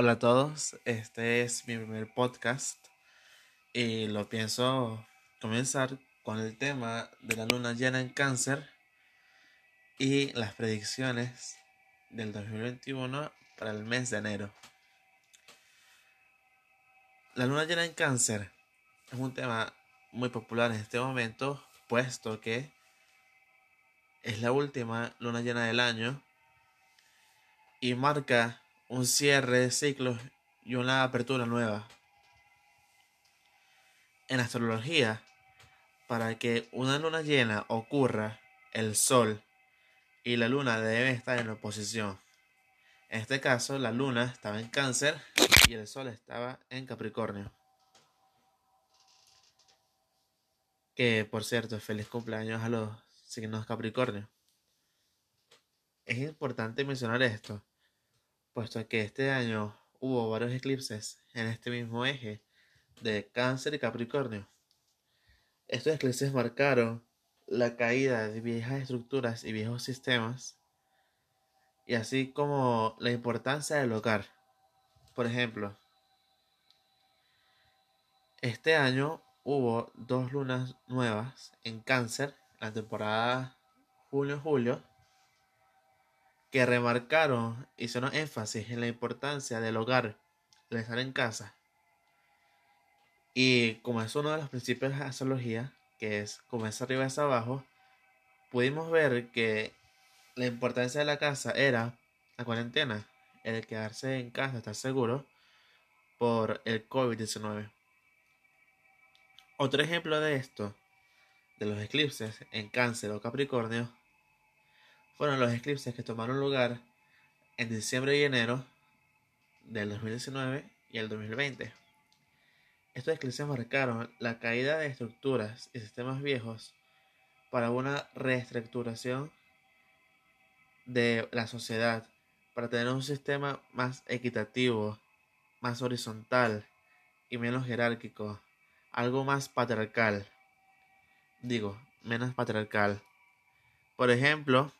Hola a todos, este es mi primer podcast y lo pienso comenzar con el tema de la luna llena en cáncer y las predicciones del 2021 para el mes de enero. La luna llena en cáncer es un tema muy popular en este momento, puesto que es la última luna llena del año y marca un cierre de ciclos y una apertura nueva. En astrología, para que una luna llena ocurra, el Sol y la luna deben estar en oposición. En este caso, la luna estaba en cáncer y el Sol estaba en Capricornio. Que por cierto, feliz cumpleaños a los signos Capricornio. Es importante mencionar esto, puesto que este año hubo varios eclipses en este mismo eje de Cáncer y Capricornio. Estos eclipses marcaron la caída de viejas estructuras y viejos sistemas, y así como la importancia del hogar. Por ejemplo, este año hubo dos lunas nuevas en Cáncer, la temporada junio-julio, que remarcaron hicieron énfasis en la importancia del hogar, de estar en casa. Y como es uno de los principios de la astrología, que es como es arriba es abajo, pudimos ver que la importancia de la casa era la cuarentena, el quedarse en casa, estar seguro por el COVID-19. Otro ejemplo de esto, de los eclipses en cáncer o capricornio, fueron los eclipses que tomaron lugar en diciembre y enero del 2019 y el 2020. Estos eclipses marcaron la caída de estructuras y sistemas viejos para una reestructuración de la sociedad, para tener un sistema más equitativo, más horizontal y menos jerárquico, algo más patriarcal. Digo, menos patriarcal. Por ejemplo,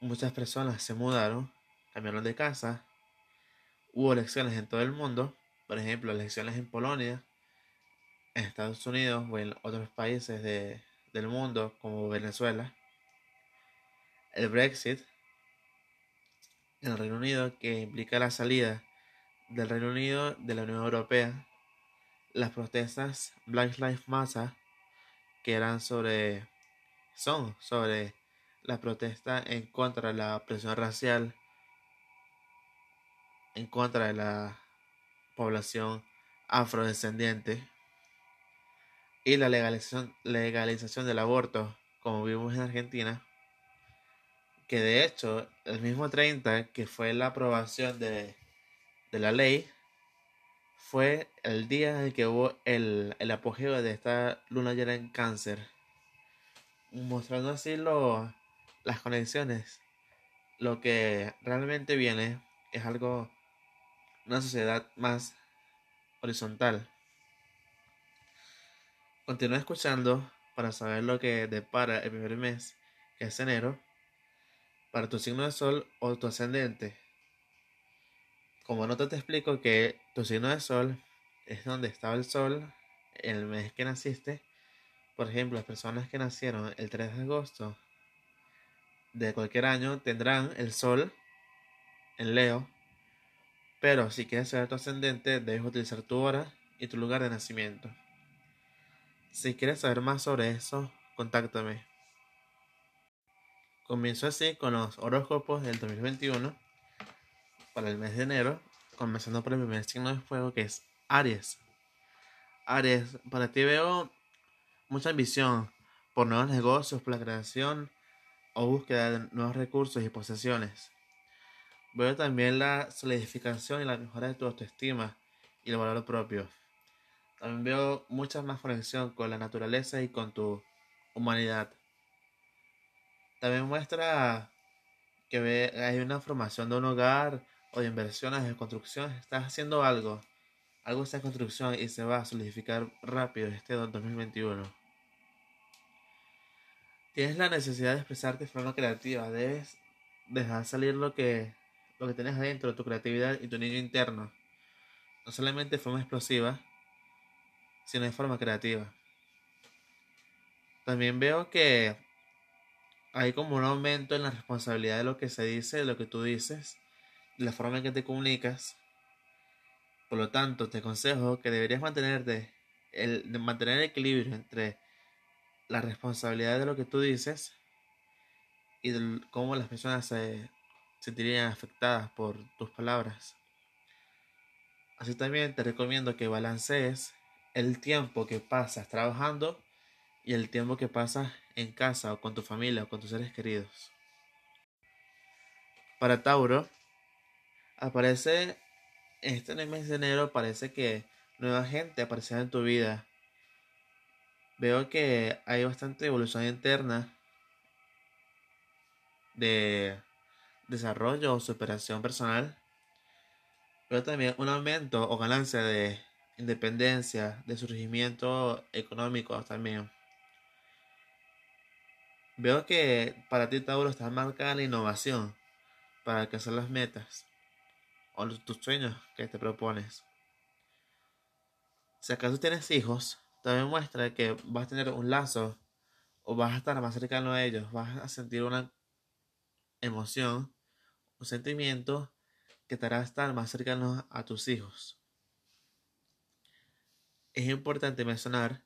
muchas personas se mudaron, cambiaron de casa, hubo elecciones en todo el mundo, por ejemplo, elecciones en Polonia, en Estados Unidos o en otros países del mundo como Venezuela, el Brexit el Reino Unido que implica la salida del Reino Unido de la Unión Europea, las protestas Black Lives Matter que eran sobre son sobre la protesta en contra de la presión racial, en contra de la población afrodescendiente y la legalización, legalización del aborto, como vimos en Argentina, que de hecho el mismo 30, que fue la aprobación de, de la ley, fue el día en que hubo el, el apogeo de esta luna llena en cáncer, mostrando así lo, las conexiones, lo que realmente viene es algo, una sociedad más horizontal. Continúa escuchando para saber lo que depara el primer mes, que es enero, para tu signo de sol o tu ascendente. Como nota te explico que tu signo de sol es donde estaba el sol el mes que naciste. Por ejemplo, las personas que nacieron el 3 de agosto de cualquier año tendrán el Sol en Leo. Pero si quieres saber tu ascendente, debes utilizar tu hora y tu lugar de nacimiento. Si quieres saber más sobre eso, contáctame. Comienzo así con los horóscopos del 2021 para el mes de enero, comenzando por el primer signo de fuego que es Aries. Aries, para ti veo mucha ambición por nuevos negocios, por la creación o búsqueda de nuevos recursos y posesiones. Veo también la solidificación y la mejora de tu autoestima y el valor propio. También veo mucha más conexión con la naturaleza y con tu humanidad. También muestra que hay una formación de un hogar o de inversiones de construcción. Estás haciendo algo. Algo está en construcción y se va a solidificar rápido este 2021. Tienes la necesidad de expresarte de forma creativa. Debes dejar salir lo que lo que tienes adentro, tu creatividad y tu niño interno. No solamente de forma explosiva, sino de forma creativa. También veo que hay como un aumento en la responsabilidad de lo que se dice, de lo que tú dices, de la forma en que te comunicas. Por lo tanto, te aconsejo que deberías mantenerte el, mantener el equilibrio entre la responsabilidad de lo que tú dices y de cómo las personas se sentirían afectadas por tus palabras. Así también te recomiendo que balancees el tiempo que pasas trabajando y el tiempo que pasas en casa o con tu familia o con tus seres queridos. Para Tauro, aparece este mes de enero, parece que nueva gente aparecerá en tu vida. Veo que hay bastante evolución interna de desarrollo o superación personal. Veo también un aumento o ganancia de independencia, de surgimiento económico también. Veo que para ti, Tauro, está marcada la innovación para alcanzar las metas o tus sueños que te propones. Si acaso tienes hijos, también muestra que vas a tener un lazo o vas a estar más cercano a ellos, vas a sentir una emoción, un sentimiento que te hará estar más cercano a tus hijos. Es importante mencionar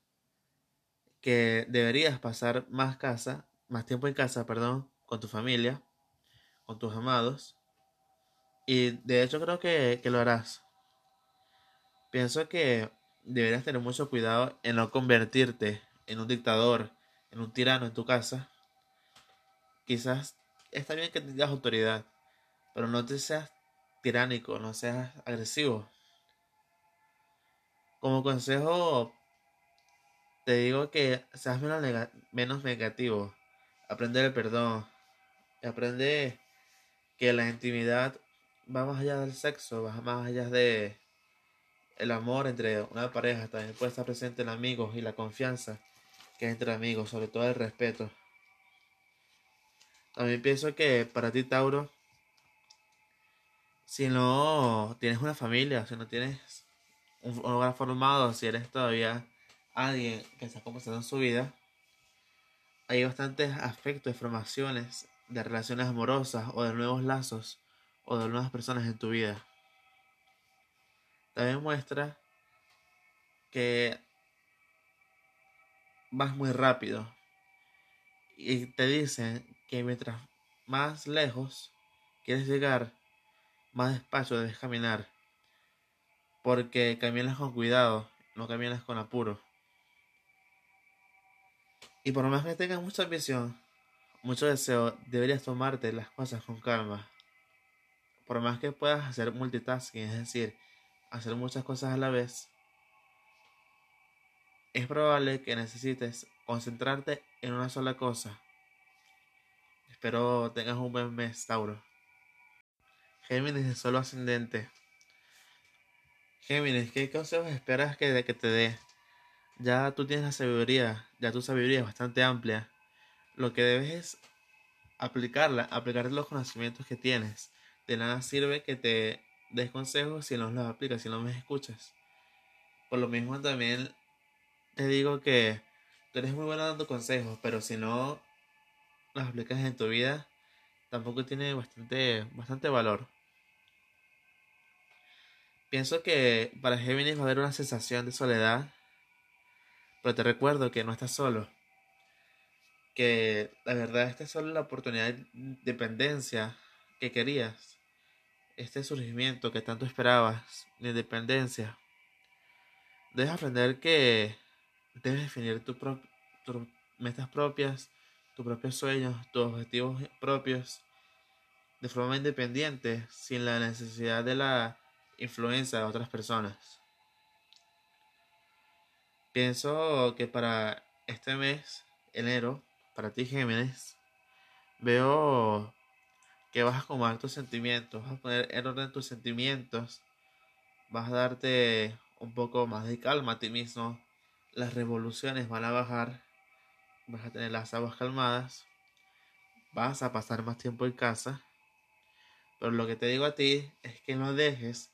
que deberías pasar más casa más tiempo en casa, perdón, con tu familia, con tus amados. Y de hecho creo que, que lo harás. Pienso que deberías tener mucho cuidado en no convertirte en un dictador, en un tirano en tu casa. Quizás está bien que tengas autoridad, pero no te seas tiránico, no seas agresivo. Como consejo, te digo que seas menos, menos negativo aprender el perdón, aprende que la intimidad va más allá del sexo, va más allá de el amor entre una pareja, también puede estar presente en amigos y la confianza que hay entre amigos, sobre todo el respeto. También pienso que para ti, Tauro, si no tienes una familia, si no tienes un hogar formado, si eres todavía alguien que está comenzando en su vida, hay bastantes aspectos formaciones de relaciones amorosas o de nuevos lazos o de nuevas personas en tu vida. También muestra que vas muy rápido y te dicen que mientras más lejos quieres llegar, más despacio debes caminar porque caminas con cuidado, no caminas con apuro. Y por más que tengas mucha ambición, mucho deseo, deberías tomarte las cosas con calma. Por más que puedas hacer multitasking, es decir, hacer muchas cosas a la vez, es probable que necesites concentrarte en una sola cosa. Espero tengas un buen mes, Tauro. Géminis de solo ascendente. Géminis, ¿qué consejos esperas que, que te dé? ya tú tienes la sabiduría, ya tu sabiduría es bastante amplia. Lo que debes es aplicarla, aplicar los conocimientos que tienes. De nada sirve que te des consejos si no los aplicas, si no me escuchas. Por lo mismo también te digo que tú eres muy bueno dando consejos, pero si no los aplicas en tu vida, tampoco tiene bastante, bastante valor. Pienso que para Géminis va a haber una sensación de soledad pero te recuerdo que no estás solo. Que la verdad esta es solo la oportunidad de independencia que querías. Este surgimiento que tanto esperabas de independencia. Debes aprender que debes definir tus metas propias, tus propios sueños, tus objetivos propios de forma independiente, sin la necesidad de la influencia de otras personas. Pienso que para este mes, enero, para ti Géminis, veo que vas a acomodar tus sentimientos, vas a poner en orden tus sentimientos, vas a darte un poco más de calma a ti mismo, las revoluciones van a bajar, vas a tener las aguas calmadas, vas a pasar más tiempo en casa, Pero lo que te digo a ti es que no dejes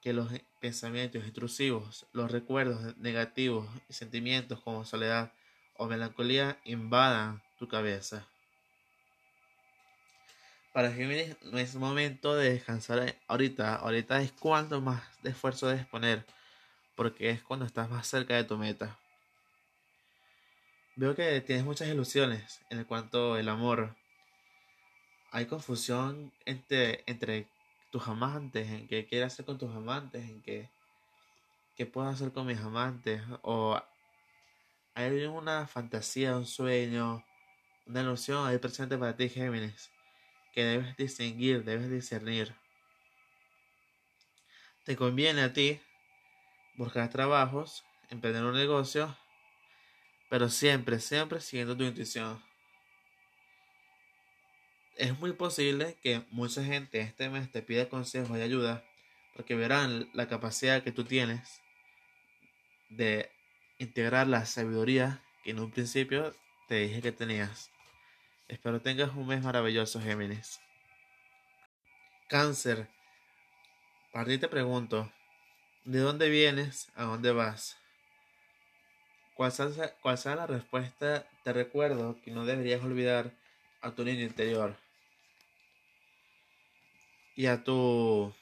que los pensamientos intrusivos, los recuerdos negativos y sentimientos como soledad o melancolía invadan tu cabeza. Para Géminis no es momento de descansar ahorita, ahorita es cuando más de esfuerzo debes poner, porque es cuando estás más cerca de tu meta. Veo que tienes muchas ilusiones en cuanto al amor. Hay confusión entre, entre tus amantes, en qué quieres hacer con tus amantes, en qué, qué puedo hacer con mis amantes, o hay una fantasía, un sueño, una ilusión ahí presente para ti, Géminis, que debes distinguir, debes discernir. Te conviene a ti buscar trabajos, emprender un negocio, pero siempre, siempre siguiendo tu intuición es muy posible que mucha gente este mes te pida consejos y ayuda porque verán la capacidad que tú tienes de integrar la sabiduría que en un principio te dije que tenías. Espero tengas un mes maravilloso, Géminis. Cáncer. Para ti te pregunto, ¿de dónde vienes? ¿A dónde vas? ¿Cuál sea, la respuesta? Te recuerdo que no deberías olvidar a tu niño interior y a tu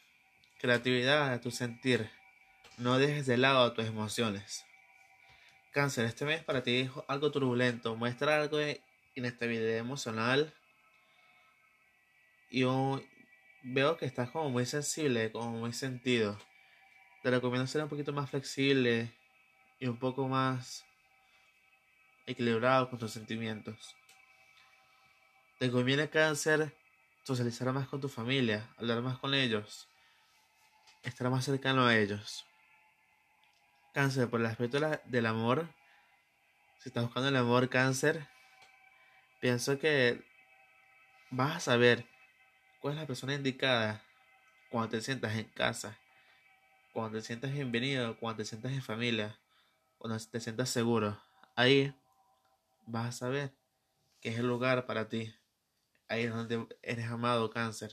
creatividad, a tu sentir. No dejes de lado tus emociones. Cáncer, este mes para ti es algo turbulento. Muestra algo inestabilidad emocional. Y veo que estás como muy sensible, como muy sentido. Te recomiendo ser un poquito más flexible y un poco más equilibrado con tus sentimientos. Te conviene cáncer socializar más con tu familia, hablar más con ellos, estar más cercano a ellos. Cáncer, por el aspecto del amor, si estás buscando el amor, cáncer, pienso que vas a saber cuál es la persona indicada cuando te sientas en casa, cuando te sientas bienvenido, cuando te sientas en familia, cuando te sientas seguro. Ahí vas a saber que es el lugar para ti. Ahí es donde eres amado, cáncer.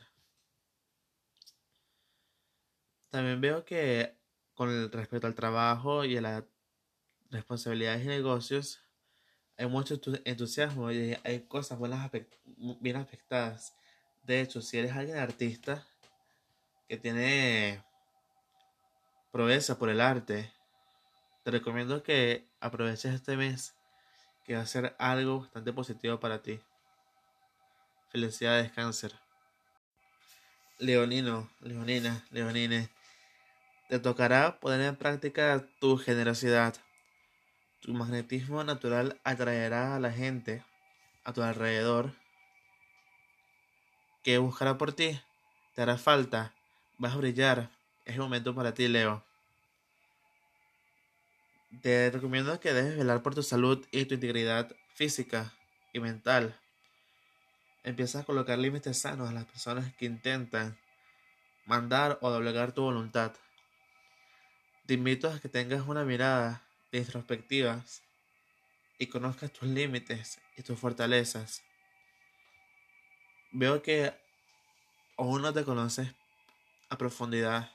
También veo que con respecto al trabajo y a las responsabilidades y negocios, hay mucho entusiasmo y hay cosas buenas bien afectadas. De hecho, si eres alguien artista que tiene proeza por el arte, te recomiendo que aproveches este mes que va a ser algo bastante positivo para ti. Felicidades, cáncer. Leonino, Leonina, Leonine. Te tocará poner en práctica tu generosidad. Tu magnetismo natural atraerá a la gente a tu alrededor que buscará por ti. Te hará falta. Vas a brillar. Es el momento para ti, Leo. Te recomiendo que debes velar por tu salud y tu integridad física y mental. Empieza a colocar límites sanos a las personas que intentan mandar o doblegar tu voluntad. Te invito a que tengas una mirada introspectivas y conozcas tus límites y tus fortalezas. Veo que aún no te conoces a profundidad.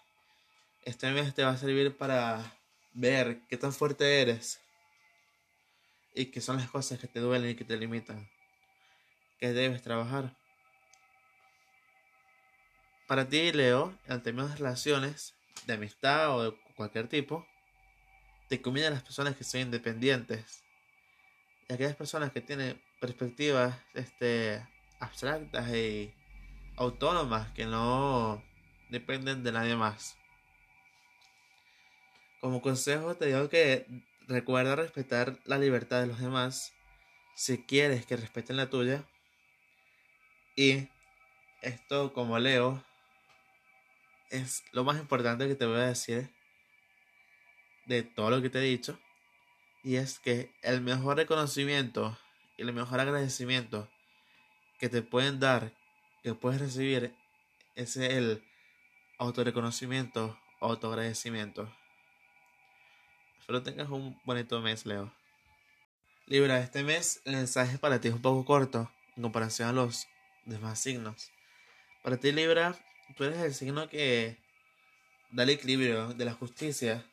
Este mes te va a servir para ver qué tan fuerte eres y qué son las cosas que te duelen y que te limitan que debes trabajar. Para ti, Leo, en términos relaciones, de amistad o de cualquier tipo, te convienen las personas que son independientes. Y aquellas personas que tienen perspectivas este, abstractas y autónomas que no dependen de nadie más. Como consejo te digo que recuerda respetar la libertad de los demás si quieres que respeten la tuya y esto, como leo, es lo más importante que te voy a decir de todo lo que te he dicho. Y es que el mejor reconocimiento y el mejor agradecimiento que te pueden dar, que puedes recibir, es el autorreconocimiento, autoagradecimiento. Espero tengas un bonito mes, Leo. Libra, este mes el mensaje para ti es un poco corto en comparación a los demás signos. Para ti Libra, tú eres el signo que da el equilibrio de la justicia.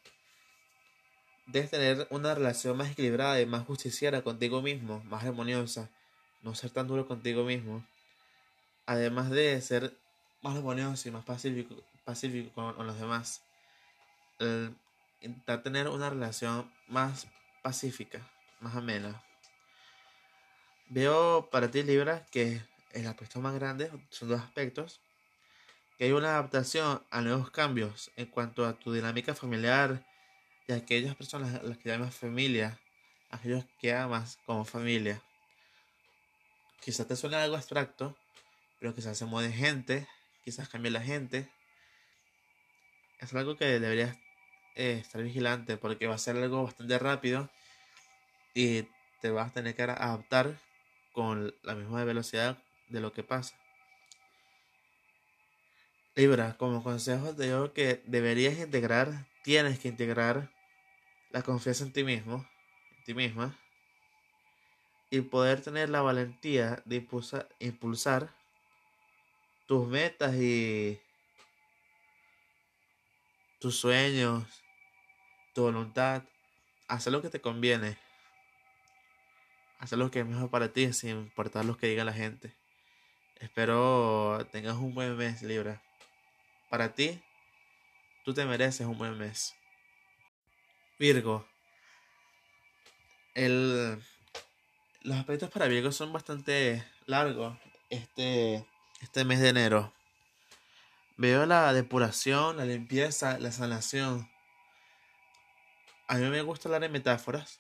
Debes tener una relación más equilibrada y más justiciera contigo mismo, más armoniosa. No ser tan duro contigo mismo. Además de ser más armonioso y más pacífico, pacífico con, los demás. intentar tener una relación más pacífica, más amena. Veo para ti, Libra, que el aspecto más grande son dos aspectos. Que hay una adaptación a nuevos cambios en cuanto a tu dinámica familiar a aquellas personas a las que llamas familia, aquellos que amas como familia. Quizás te suene algo abstracto, pero quizás se mueve gente, quizás cambie la gente. Es algo que deberías eh, estar vigilante porque va a ser algo bastante rápido y te vas a tener que adaptar con la misma velocidad de lo que pasa. Libra, como consejo te digo que deberías integrar, tienes que integrar la confianza en ti mismo, en ti misma, y poder tener la valentía de impulsar, tus metas y tus sueños, tu voluntad, hacer lo que te conviene, hacer lo que es mejor para ti sin importar lo que diga la gente. Espero tengas un buen mes, Libra. Para ti, tú te mereces un buen mes. Virgo. El, los aspectos para Virgo son bastante largos este, este mes de enero. Veo la depuración, la limpieza, la sanación. A mí me gusta hablar en metáforas.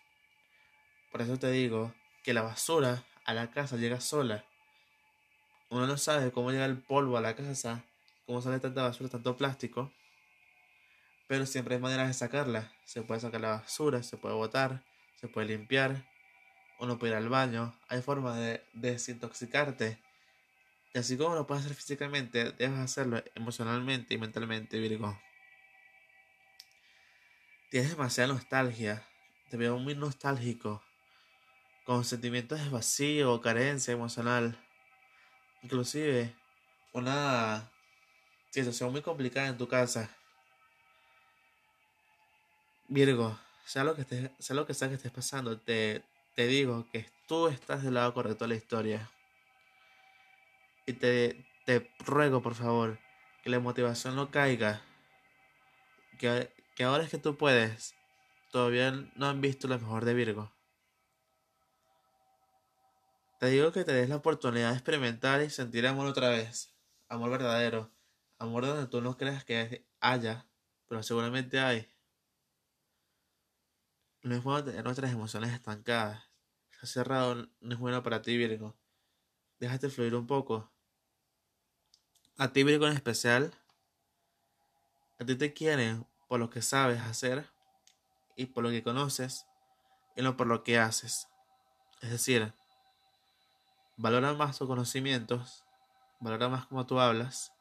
Por eso te digo que la basura a la casa llega sola uno no sabe cómo llega el polvo a la casa, cómo sale tanta basura, tanto plástico, pero siempre hay maneras de sacarla. Se puede sacar la basura, se puede botar, se puede limpiar, uno puede ir al baño, hay formas de, desintoxicarte. Y así como lo puedes hacer físicamente, debes hacerlo emocionalmente y mentalmente, Virgo. Tienes demasiada nostalgia, te veo muy nostálgico, con sentimientos de vacío, carencia emocional inclusive una situación muy complicada en tu casa. Virgo, sea lo que, sea lo que sea que estés pasando, te, te digo que tú estás del lado correcto de la historia. Y te, te ruego, por favor, que la motivación no caiga. Que, que ahora es que tú puedes. Todavía no han visto lo mejor de Virgo. Te digo que te des la oportunidad de experimentar y sentir amor otra vez. Amor verdadero. Amor donde tú no creas que haya, pero seguramente hay. No es bueno tener nuestras emociones estancadas. Está cerrado no es bueno para ti, Virgo. Déjate fluir un poco. A ti, Virgo en especial, a ti te quieren por lo que sabes hacer y por lo que conoces y no por lo que haces. Es decir, Valora más tus conocimientos, valora más cómo tú hablas,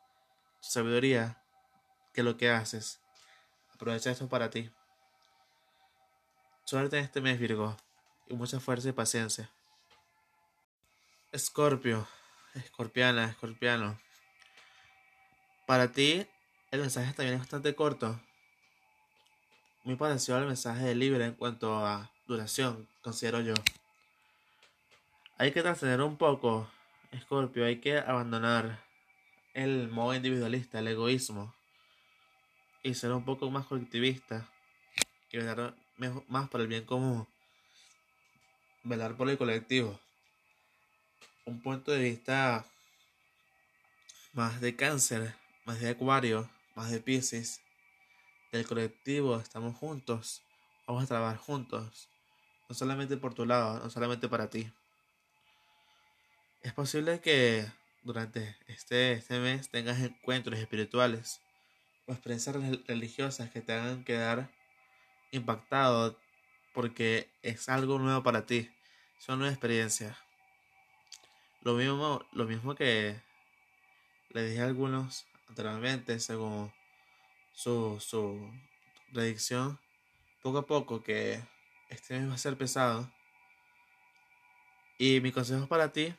tu sabiduría, que lo que haces. Aprovecha esto para ti. Suerte en este mes, Virgo, y mucha fuerza y paciencia. Escorpio, escorpiana, escorpiano. Para ti, el mensaje también es bastante corto. Muy parecido al mensaje de Libre en cuanto a duración, considero yo. Hay que trascender un poco, Scorpio, hay que abandonar el modo individualista, el egoísmo, y ser un poco más colectivista, y más por el bien común, velar por el colectivo. Un punto de vista más de cáncer, más de acuario, más de piscis, del colectivo, estamos juntos, vamos a trabajar juntos, no solamente por tu lado, no solamente para ti. Es posible que durante este, este mes tengas encuentros espirituales o experiencias religiosas que te hagan quedar impactado porque es algo nuevo para ti. Son nuevas experiencias. Lo mismo, lo mismo que le dije a algunos anteriormente, según su, su predicción, poco a poco que este va a ser pesado. Y mi consejo para ti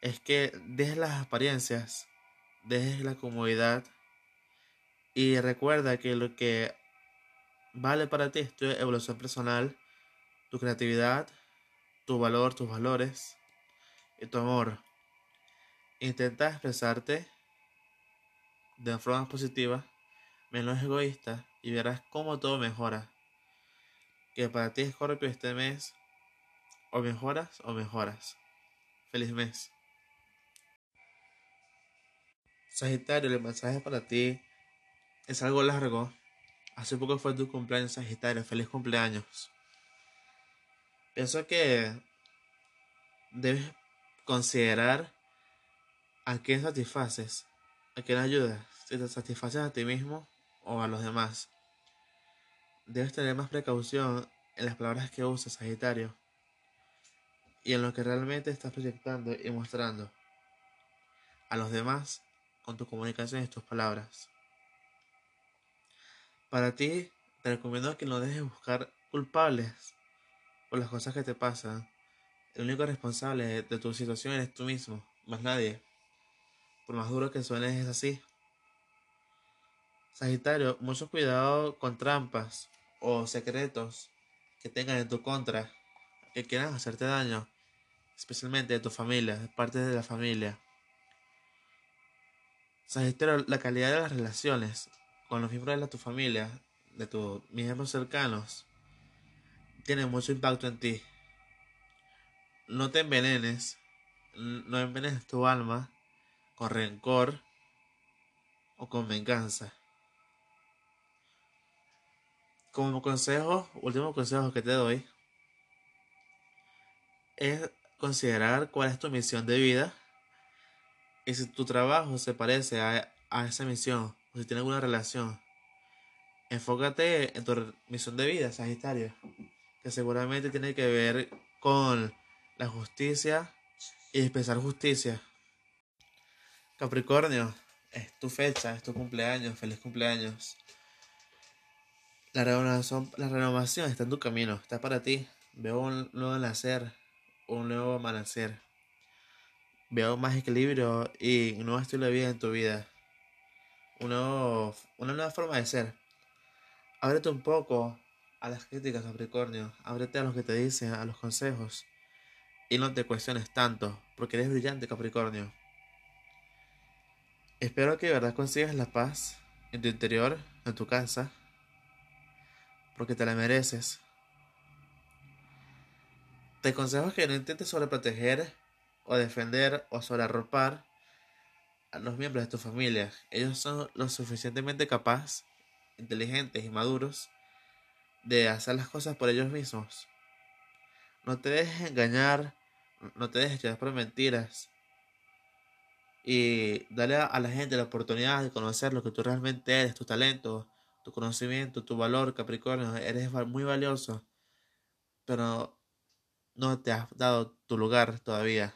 es que dejes las apariencias dejes la comodidad y recuerda que lo que vale para ti es tu evolución personal, tu creatividad, tu valor, tus valores y tu amor. Intenta expresarte de forma positiva, menos egoísta y verás cómo todo mejora. Que para ti, Scorpio, este mes o mejoras o mejoras. Feliz mes. Sagitario, el mensaje para ti es algo largo. Hace poco fue tu cumpleaños, Sagitario. Feliz cumpleaños. Pienso que debes considerar a quién satisfaces, a quién ayudas, si te satisfaces a ti mismo o a los demás. Debes tener más precaución en las palabras que usas, Sagitario, y en lo que realmente estás proyectando y mostrando a los demás con tu comunicación y tus palabras. Para ti, te recomiendo que no dejes buscar culpables por las cosas que te pasan. El único responsable de tu situación eres tú mismo, más nadie. Por más duro que suene, es así. Sagitario, mucho cuidado con trampas o secretos que tengan en tu contra, que quieran hacerte daño, especialmente de tu familia, de parte de la familia. Sagitario, la calidad de las relaciones con los miembros de tu familia, de tus miembros cercanos, tiene mucho impacto en ti. No te envenenes, no envenenes tu alma con rencor o con venganza. Como consejo, último consejo que te doy, es considerar cuál es tu misión de vida y si tu trabajo se parece a, esa misión, si tiene alguna relación, enfócate en tu misión de vida, Sagitario, que seguramente tiene que ver con la justicia y expresar justicia. Capricornio, es tu fecha, es tu cumpleaños, feliz cumpleaños. La renovación, la renovación está en tu camino, está para ti. Veo un nuevo nacer, un nuevo amanecer. Veo más equilibrio y un nuevo estilo de vida en tu vida. Una nueva forma de ser. Ábrete un poco a las críticas, Capricornio. Ábrete a lo que te dicen, a los consejos. Y no te cuestiones tanto, porque eres brillante, Capricornio. Espero que de verdad consigas la paz en tu interior, en tu casa, porque te la mereces. Te aconsejo que no intentes sobreproteger o defender o sobrearropar a los miembros de tu familia. Ellos son lo suficientemente capaces, inteligentes y maduros de hacer las cosas por ellos mismos. No te dejes engañar, no te dejes llevar por mentiras. Y dale a la gente la oportunidad de conocer lo que tú realmente eres, tu talento, tu conocimiento, tu valor, Capricornio. Eres muy valioso, pero no te has dado tu lugar todavía.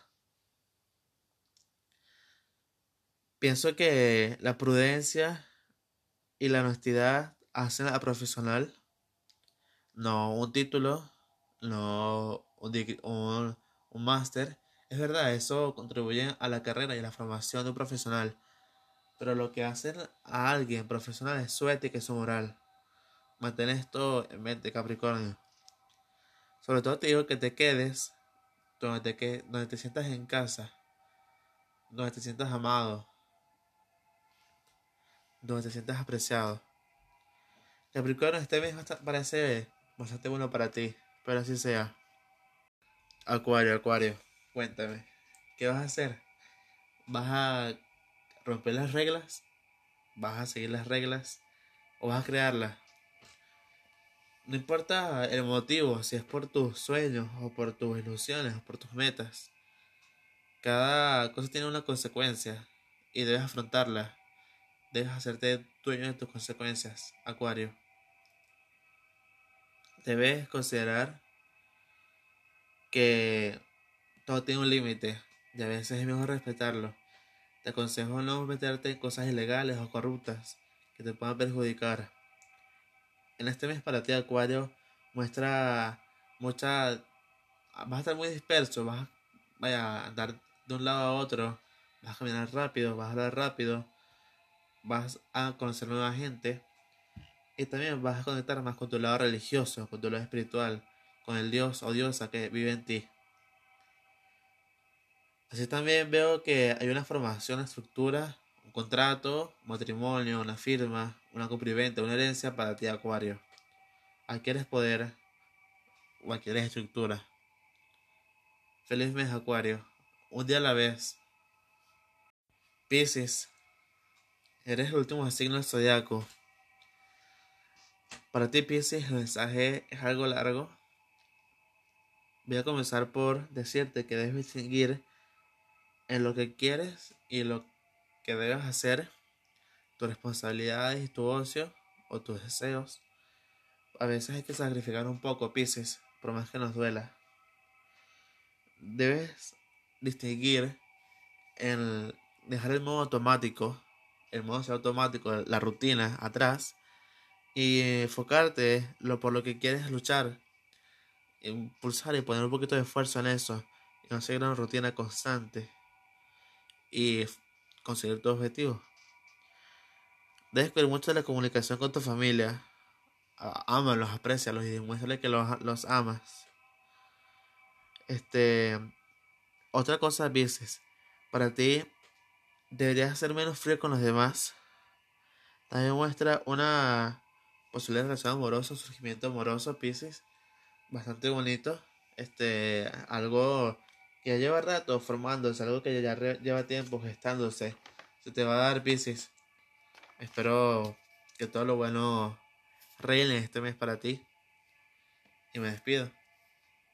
Pienso que la prudencia y la honestidad hacen a profesional, no un título, no un, un, máster. Es verdad, eso contribuye a la carrera y a la formación de un profesional. Pero lo que hace a alguien profesional es su ética y su moral. Mantén esto en mente, Capricornio. Sobre todo te digo que te quedes donde te, donde te sientas en casa, donde te sientas amado, donde te sientas apreciado. Capricornio, este mes parece bastante bueno para ti, pero así sea. Acuario, Acuario, cuéntame, ¿qué vas a hacer? ¿Vas a romper las reglas? ¿Vas a seguir las reglas? ¿O vas a crearlas? No importa el motivo, si es por tus sueños o por tus ilusiones o por tus metas. Cada cosa tiene una consecuencia y debes afrontarla debes hacerte dueño de tus consecuencias, Acuario. Debes considerar que todo tiene un límite y a veces es mejor respetarlo. Te aconsejo no meterte en cosas ilegales o corruptas que te puedan perjudicar. En este mes para ti, Acuario, muestra mucha... Vas a estar muy disperso, vas a, a andar de un lado a otro vas a caminar rápido, vas a hablar rápido, vas a conocer nueva gente y también vas a conectar más con tu lado religioso, con tu lado espiritual, con el Dios o diosa que vive en ti. Así también veo que hay una formación, una estructura, un contrato, un matrimonio, una firma, una compra una herencia para ti, Acuario. Adquieres poder o adquieres estructura. Feliz mes, Acuario. Un día a la vez. Piscis. Eres el último signo del zodiaco. Para ti, Piscis, el mensaje es algo largo. Voy a comenzar por decirte que debes distinguir en lo que quieres y lo que debes hacer, tus responsabilidades y tu ocio o tus deseos. A veces hay que sacrificar un poco, Pisces, por más que nos duela. Debes distinguir en dejar el modo automático, el modo automático, la rutina atrás y enfocarte lo por lo que quieres luchar, impulsar y poner un poquito de esfuerzo en eso y conseguir una rutina constante y conseguir tu objetivo. Debes cuidar mucho de la comunicación con tu familia. Ámalos, aprecialos y demuéstrale que los, los amas. Este. Otra cosa, dices, para ti deberías ser menos frío con los demás. También muestra una posible relación amorosa, surgimiento amoroso, Pisces. Bastante bonito. Este, algo ya lleva rato formándose, algo que ya lleva tiempo gestándose. Se te va a dar Pisces. Espero que todo lo bueno reine este mes para ti. Y me despido.